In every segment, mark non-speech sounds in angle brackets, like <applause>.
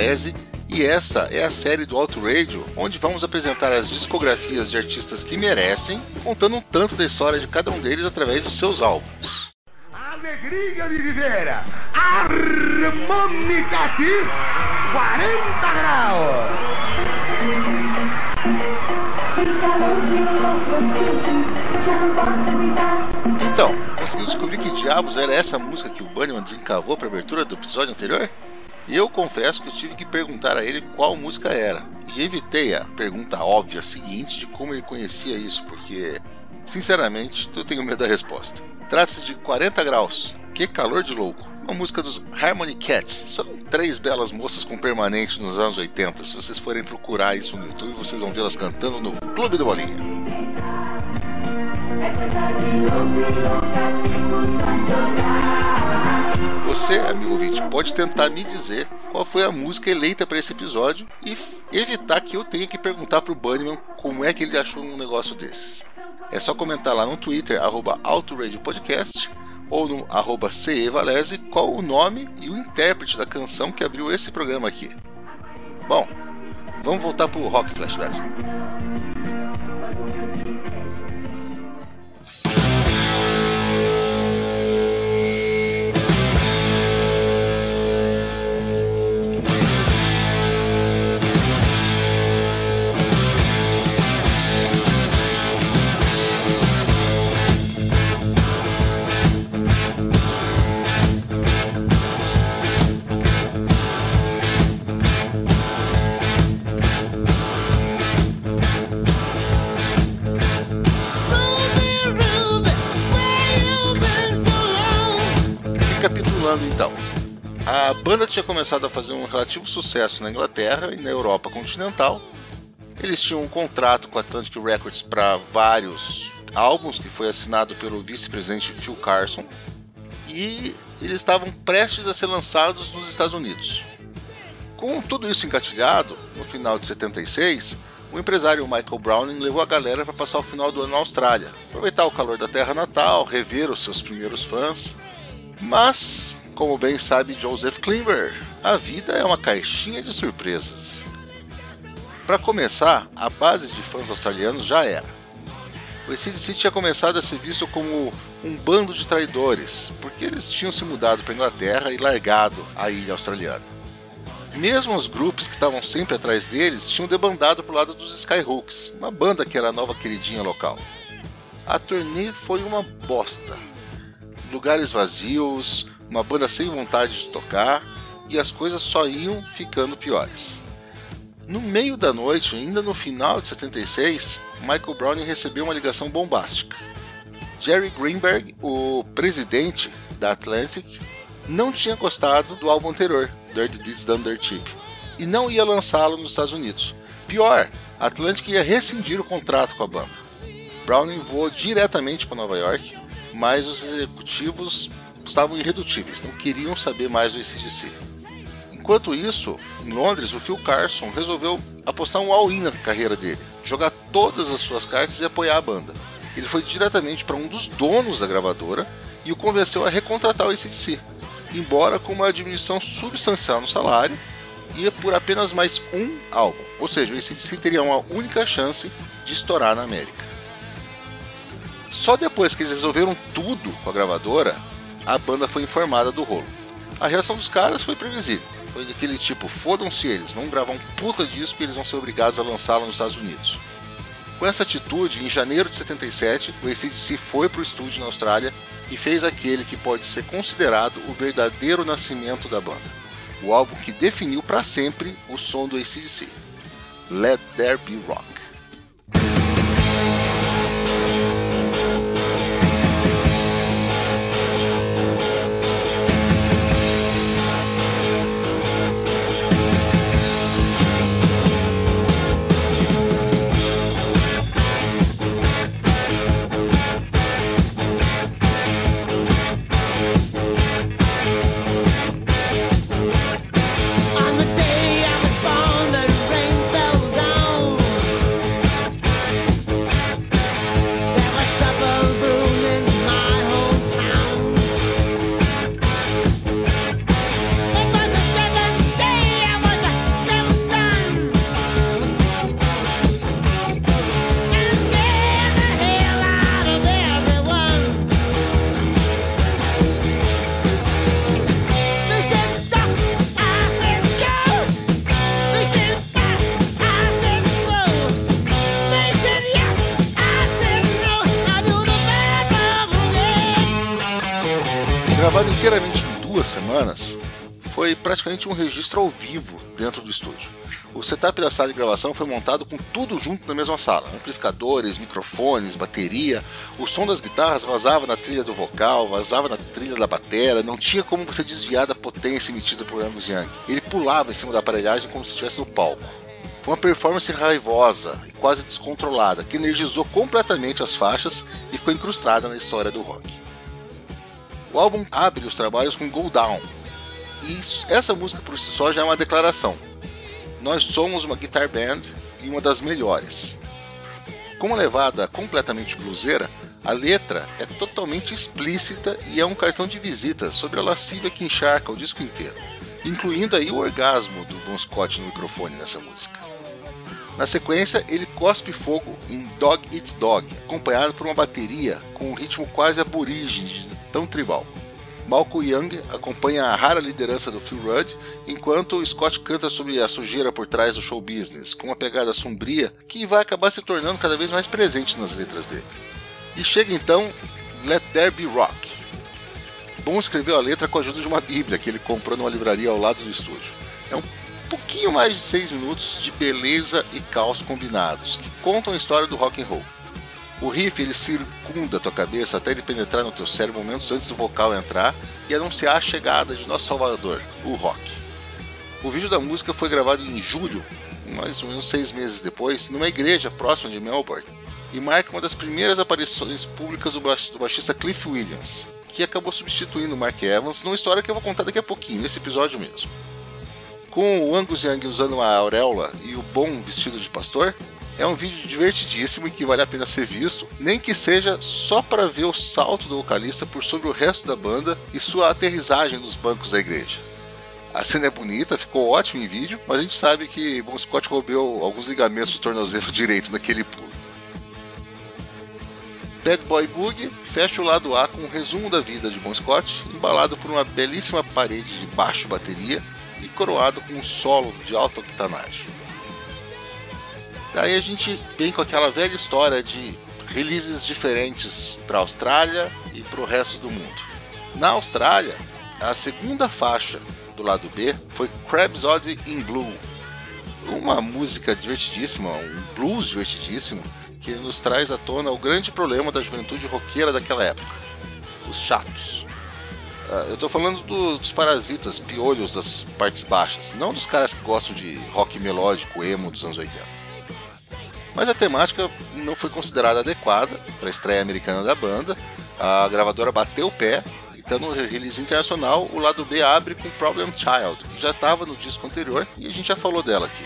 Valese e essa é a série do Auto Radio, onde vamos apresentar as discografias de artistas que merecem, contando um tanto da história de cada um deles através dos seus álbuns. Alegria de viver, harmônica aqui, 40 graus. Então, conseguiu descobrir que diabos era essa música que o Bunnyman desencavou para a abertura do episódio anterior? E eu confesso que eu tive que perguntar a ele qual música era. E evitei a pergunta óbvia seguinte de como ele conhecia isso, porque, sinceramente, eu tenho medo da resposta. Trata-se de 40 graus. Que calor de louco. Uma música dos Harmony Cats. São três belas moças com permanente nos anos 80. Se vocês forem procurar isso no YouTube, vocês vão vê-las cantando no Clube do Bolinha. Você, amigo ouvinte, pode tentar me dizer qual foi a música eleita para esse episódio e evitar que eu tenha que perguntar para o Bunnyman como é que ele achou um negócio desses. É só comentar lá no Twitter, arroba Podcast, ou no arroba qual o nome e o intérprete da canção que abriu esse programa aqui. Bom, vamos voltar para o Rock Flashback. Tinha começado a fazer um relativo sucesso na Inglaterra e na Europa continental. Eles tinham um contrato com a Atlantic Records para vários álbuns, que foi assinado pelo vice-presidente Phil Carson, e eles estavam prestes a ser lançados nos Estados Unidos. Com tudo isso encatilhado, no final de 76, o empresário Michael Browning levou a galera para passar o final do ano na Austrália, aproveitar o calor da terra natal, rever os seus primeiros fãs. Mas, como bem sabe Joseph Klimber, a vida é uma caixinha de surpresas. Para começar, a base de fãs australianos já era. O ACDC tinha começado a ser visto como um bando de traidores, porque eles tinham se mudado para a Inglaterra e largado a ilha australiana. Mesmo os grupos que estavam sempre atrás deles tinham debandado para o lado dos Skyhooks, uma banda que era a nova queridinha local. A turnê foi uma bosta. Lugares vazios, uma banda sem vontade de tocar e as coisas só iam ficando piores. No meio da noite, ainda no final de 76, Michael Browning recebeu uma ligação bombástica. Jerry Greenberg, o presidente da Atlantic, não tinha gostado do álbum anterior, Dirty Deeds Done Dirt Cheap, e não ia lançá-lo nos Estados Unidos. Pior, a Atlantic ia rescindir o contrato com a banda. Browning voou diretamente para Nova York, mas os executivos estavam irredutíveis, não queriam saber mais do ACDC. Enquanto isso, em Londres, o Phil Carson resolveu apostar um all-in na carreira dele, jogar todas as suas cartas e apoiar a banda. Ele foi diretamente para um dos donos da gravadora e o convenceu a recontratar o ACDC, embora com uma diminuição substancial no salário e por apenas mais um álbum. Ou seja, o ACDC teria uma única chance de estourar na América. Só depois que eles resolveram tudo com a gravadora, a banda foi informada do rolo. A reação dos caras foi previsível. Foi daquele tipo, fodam-se eles, vão gravar um puta disco e eles vão ser obrigados a lançá-lo nos Estados Unidos. Com essa atitude, em janeiro de 77, o ACDC foi para o estúdio na Austrália e fez aquele que pode ser considerado o verdadeiro nascimento da banda. O álbum que definiu para sempre o som do ACDC. Let There Be Rock. Um registro ao vivo dentro do estúdio. O setup da sala de gravação foi montado com tudo junto na mesma sala: amplificadores, microfones, bateria. O som das guitarras vazava na trilha do vocal, vazava na trilha da bateria, não tinha como você desviar da potência emitida por Angus Young. Ele pulava em cima da aparelhagem como se estivesse no palco. Foi uma performance raivosa e quase descontrolada, que energizou completamente as faixas e ficou incrustada na história do rock. O álbum abre os trabalhos com Go Down, e essa música por si só já é uma declaração. Nós somos uma guitar band e uma das melhores. Com uma levada completamente bluseira, a letra é totalmente explícita e é um cartão de visita sobre a lascívia que encharca o disco inteiro, incluindo aí o orgasmo do Bon Scott no microfone nessa música. Na sequência, ele cospe fogo em Dog Eats Dog, acompanhado por uma bateria com um ritmo quase aborígene, tão tribal. Malcolm Young acompanha a rara liderança do Phil Rudd, enquanto Scott canta sobre a sujeira por trás do show business, com uma pegada sombria que vai acabar se tornando cada vez mais presente nas letras dele. E chega então Let There Be Rock. Bom escreveu a letra com a ajuda de uma bíblia que ele comprou numa livraria ao lado do estúdio. É um pouquinho mais de seis minutos de beleza e caos combinados, que contam a história do rock and roll. O riff ele circunda a tua cabeça até ele penetrar no teu cérebro momentos antes do vocal entrar e anunciar a chegada de nosso salvador, o rock. O vídeo da música foi gravado em julho, mais ou menos seis meses depois, numa igreja próxima de Melbourne, e marca uma das primeiras aparições públicas do baixista Cliff Williams, que acabou substituindo Mark Evans numa história que eu vou contar daqui a pouquinho, nesse episódio mesmo. Com o Angus Young usando uma auréola e o bom vestido de pastor, é um vídeo divertidíssimo e que vale a pena ser visto, nem que seja só para ver o salto do vocalista por sobre o resto da banda e sua aterrissagem nos bancos da igreja. A cena é bonita, ficou ótimo em vídeo, mas a gente sabe que Bon Scott roubou alguns ligamentos do tornozelo <laughs> direito naquele pulo. Bad Boy Boogie fecha o lado A com um resumo da vida de Bon Scott, embalado por uma belíssima parede de baixo bateria e coroado com um solo de alta octanagem. Daí a gente vem com aquela velha história de releases diferentes para a Austrália e para o resto do mundo. Na Austrália, a segunda faixa do lado B foi Crabs in Blue, uma música divertidíssima, um blues divertidíssimo que nos traz à tona o grande problema da juventude roqueira daquela época: os chatos. Uh, eu estou falando do, dos parasitas, piolhos das partes baixas, não dos caras que gostam de rock melódico emo dos anos 80 mas a temática não foi considerada adequada para a estreia americana da banda. A gravadora bateu o pé, então no release internacional o lado B abre com Problem Child, que já estava no disco anterior e a gente já falou dela aqui.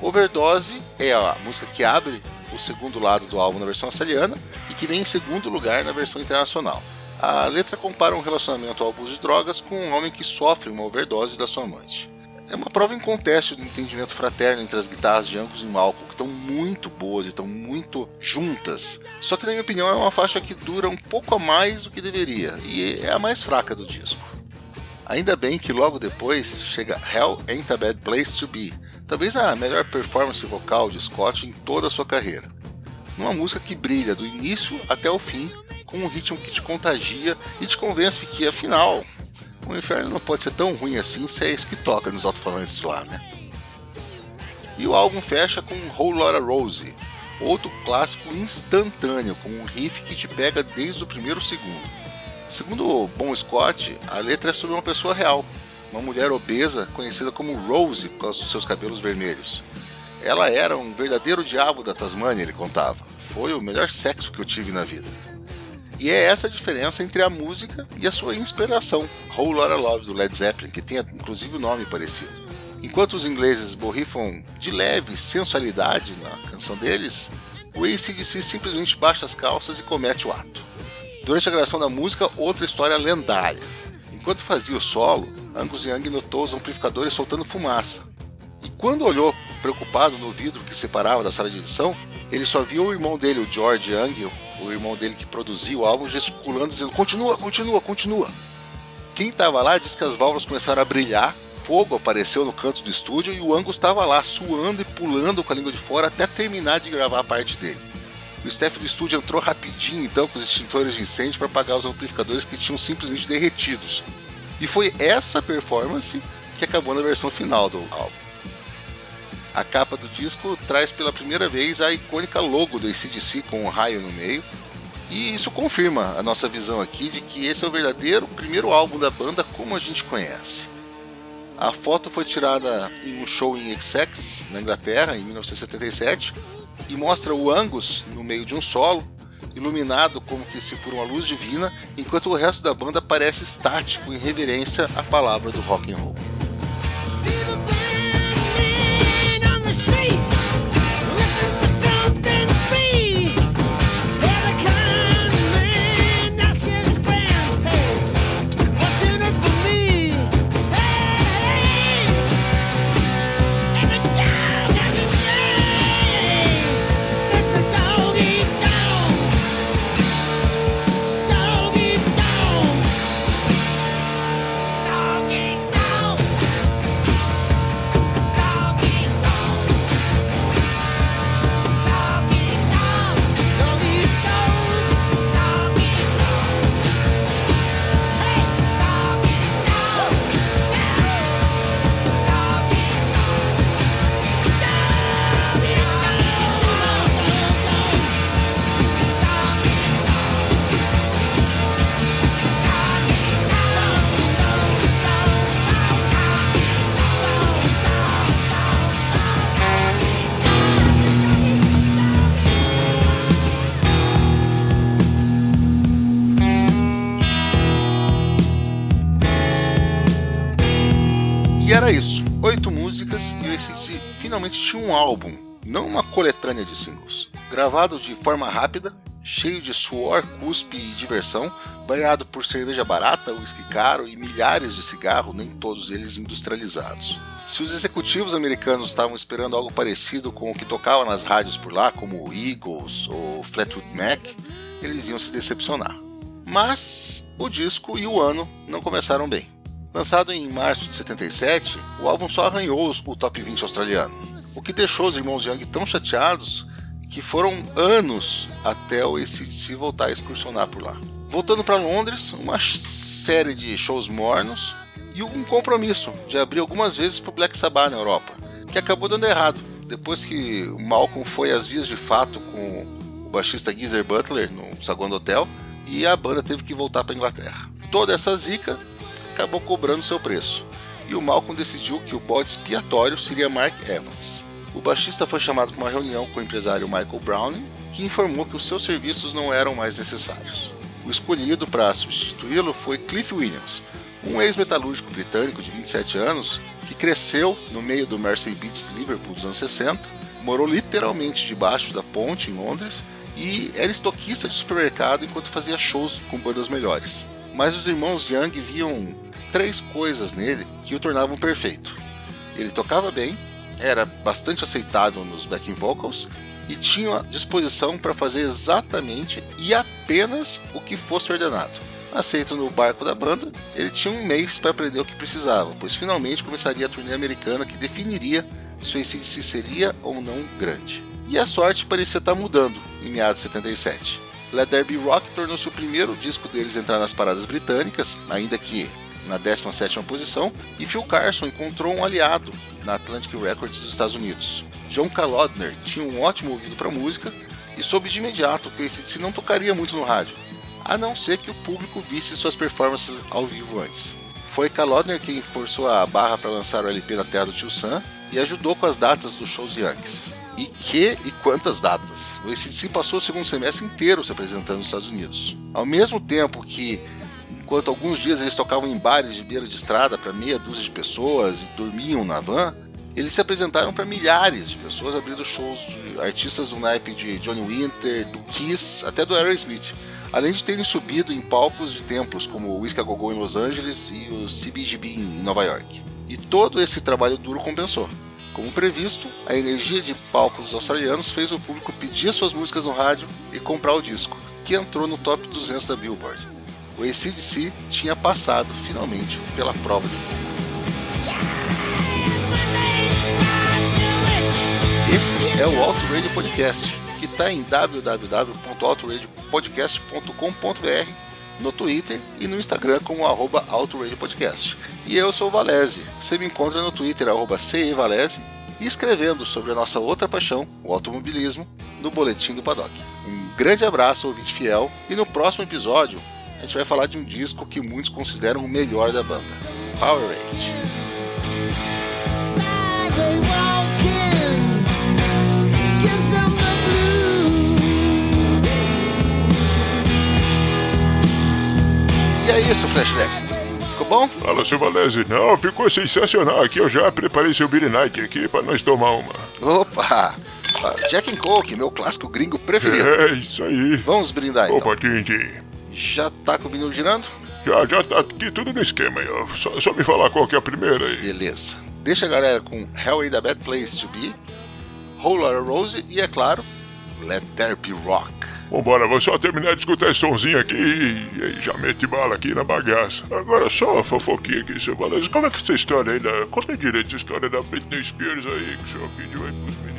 Overdose é a música que abre o segundo lado do álbum na versão australiana e que vem em segundo lugar na versão internacional. A letra compara um relacionamento ao abuso de drogas com um homem que sofre uma overdose da sua amante é uma prova inconteste do entendimento fraterno entre as guitarras de Angus e Malcolm, que estão muito boas e estão muito juntas. Só que, na minha opinião, é uma faixa que dura um pouco a mais do que deveria, e é a mais fraca do disco. Ainda bem que logo depois chega Hell Ain't a Bad Place to Be, talvez a melhor performance vocal de Scott em toda a sua carreira. Numa música que brilha do início até o fim, com um ritmo que te contagia e te convence que, afinal, o inferno não pode ser tão ruim assim se é isso que toca nos alto-falantes lá, né? E o álbum fecha com Whole Lotta Rose, outro clássico instantâneo, com um riff que te pega desde o primeiro segundo. Segundo o Bon Scott, a letra é sobre uma pessoa real, uma mulher obesa conhecida como Rose por causa dos seus cabelos vermelhos. Ela era um verdadeiro diabo da Tasmânia, ele contava. Foi o melhor sexo que eu tive na vida. E é essa a diferença entre a música e a sua inspiração, Whole Lotta Love do Led Zeppelin, que tem inclusive o um nome parecido. Enquanto os ingleses borrifam de leve sensualidade na canção deles, o ACDC simplesmente baixa as calças e comete o ato. Durante a gravação da música, outra história lendária. Enquanto fazia o solo, Angus Young notou os amplificadores soltando fumaça. E quando olhou preocupado no vidro que separava da sala de edição, ele só viu o irmão dele, o George Young, o irmão dele que produziu o álbum, gesticulando, dizendo: continua, continua, continua. Quem estava lá disse que as válvulas começaram a brilhar, fogo apareceu no canto do estúdio e o Angus estava lá, suando e pulando com a língua de fora até terminar de gravar a parte dele. O staff do estúdio entrou rapidinho então com os extintores de incêndio para apagar os amplificadores que tinham simplesmente derretidos. E foi essa performance que acabou na versão final do álbum. A capa do disco traz pela primeira vez a icônica logo do ACDC com um raio no meio, e isso confirma a nossa visão aqui de que esse é o verdadeiro primeiro álbum da banda como a gente conhece. A foto foi tirada em um show em Essex, na Inglaterra, em 1977, e mostra o Angus no meio de um solo, iluminado como que se por uma luz divina, enquanto o resto da banda parece estático em reverência à palavra do rock and roll. Era e o ACDC finalmente tinha um álbum, não uma coletânea de singles. Gravado de forma rápida, cheio de suor, cuspe e diversão, banhado por cerveja barata, uísque caro e milhares de cigarros, nem todos eles industrializados. Se os executivos americanos estavam esperando algo parecido com o que tocava nas rádios por lá, como Eagles ou Fleetwood Mac, eles iam se decepcionar. Mas o disco e o ano não começaram bem. Lançado em março de 77, o álbum só arranhou o top 20 australiano, o que deixou os irmãos Young tão chateados que foram anos até o ACDC voltar a excursionar por lá. Voltando para Londres, uma série de shows mornos e um compromisso de abrir algumas vezes para o Black Sabbath na Europa, que acabou dando errado. Depois que o Malcolm foi às vias de fato com o baixista Geezer Butler no saguão do hotel e a banda teve que voltar para Inglaterra. Toda essa zica acabou cobrando seu preço, e o Malcolm decidiu que o bode expiatório seria Mark Evans. O baixista foi chamado para uma reunião com o empresário Michael Browning, que informou que os seus serviços não eram mais necessários. O escolhido para substituí-lo foi Cliff Williams, um ex-metalúrgico britânico de 27 anos que cresceu no meio do Mersey Beach de Liverpool dos anos 60, morou literalmente debaixo da ponte em Londres e era estoquista de supermercado enquanto fazia shows com bandas melhores. Mas os irmãos Young viam três coisas nele que o tornavam perfeito. Ele tocava bem, era bastante aceitável nos backing vocals e tinha disposição para fazer exatamente e apenas o que fosse ordenado. Aceito no barco da banda, ele tinha um mês para aprender o que precisava, pois finalmente começaria a turnê americana que definiria se o ACDC seria ou não grande. E a sorte parecia estar mudando em meados de 77. Let There Be Rock tornou-se o primeiro disco deles a entrar nas paradas britânicas, ainda que na 17ª posição, e Phil Carson encontrou um aliado na Atlantic Records dos Estados Unidos. John Kalodner tinha um ótimo ouvido para música e soube de imediato que esse não tocaria muito no rádio, a não ser que o público visse suas performances ao vivo antes. Foi Kalodner quem forçou a barra para lançar o LP na terra do Tio Sam e ajudou com as datas dos shows Yankees. E que e quantas datas! O ACDC passou o segundo semestre inteiro se apresentando nos Estados Unidos. Ao mesmo tempo que Enquanto alguns dias eles tocavam em bares de beira de estrada para meia dúzia de pessoas e dormiam na van, eles se apresentaram para milhares de pessoas abrindo shows de artistas do naipe de Johnny Winter, do Kiss, até do Aerosmith, além de terem subido em palcos de templos como o Whiskey Go Go em Los Angeles e o CBGB em Nova York. E todo esse trabalho duro compensou. Como previsto, a energia de palco dos australianos fez o público pedir suas músicas no rádio e comprar o disco, que entrou no top 200 da Billboard o ACDC tinha passado finalmente pela prova de fogo. Esse é o Auto Radio Podcast, que está em www.autoradiopodcast.com.br no Twitter e no Instagram como arroba Podcast. E eu sou o Valese. Você me encontra no Twitter, arroba CEValese, e escrevendo sobre a nossa outra paixão, o automobilismo, no Boletim do Paddock. Um grande abraço, ouvinte fiel, e no próximo episódio gente vai falar de um disco que muitos consideram o melhor da banda, Power Rage. E é isso, Flashbacks. Ficou bom? Fala, seu Valese. Não, ficou sensacional aqui. Eu já preparei seu Billy Night aqui pra nós tomar uma. Opa! Jack and Coke, meu clássico gringo preferido. É, isso aí. Vamos brindar então. Opa, Tintin. Já tá com o vinil girando? Já, já tá aqui tudo no esquema aí, ó. Só, só me falar qual que é a primeira aí. Beleza. Deixa a galera com Hell Ain't a Bad Place to Be, Lotta Rose e, é claro, Let There Be Rock. Vambora, vou só terminar de escutar esse sonzinho aqui e, e já mete bala aqui na bagaça. Agora só uma fofoquinha aqui, seu Balanço. Como é que essa história aí da. Conta direito essa história da Britney Spears aí que o senhor pediu aí pros meninos.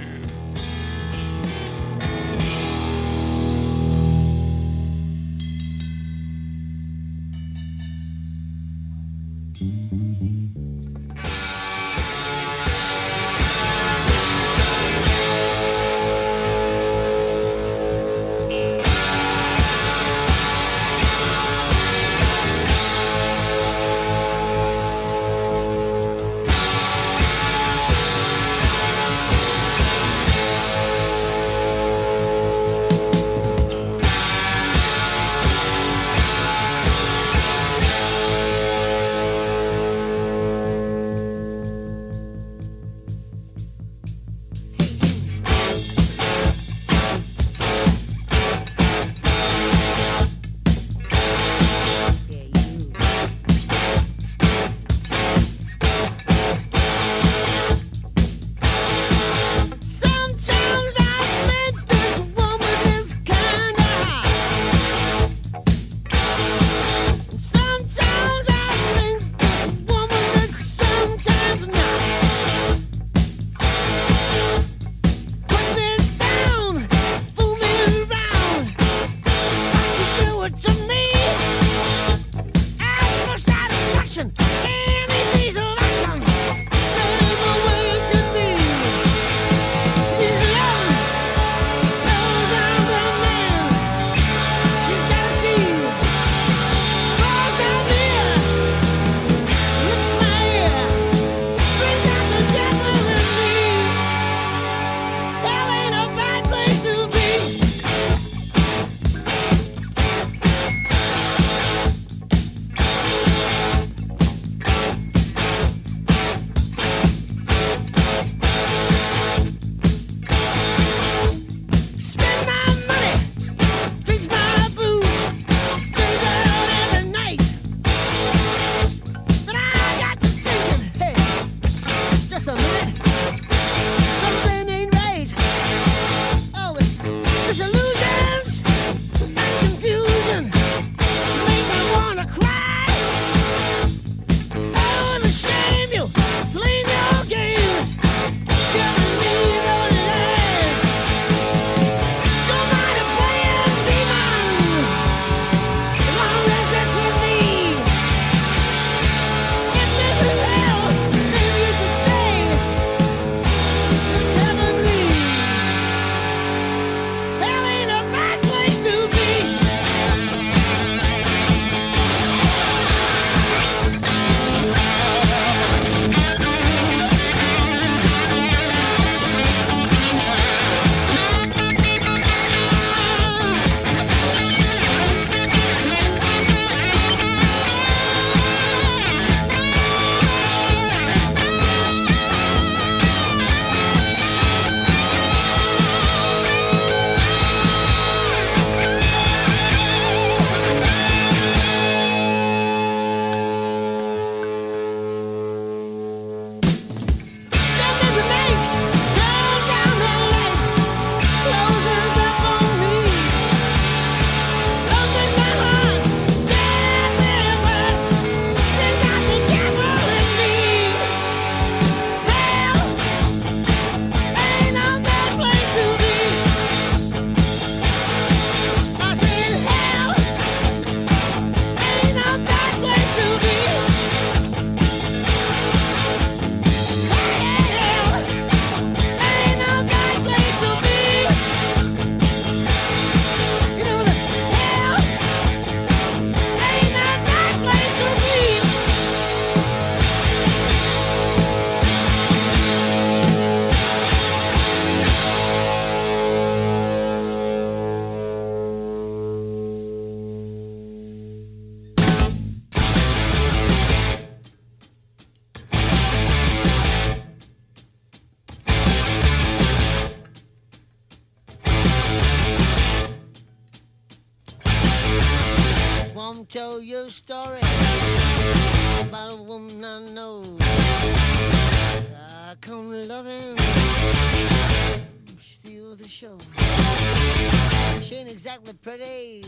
exactly pretty,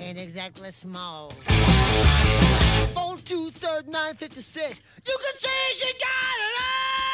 ain't exactly small. Four. You can say she got it all.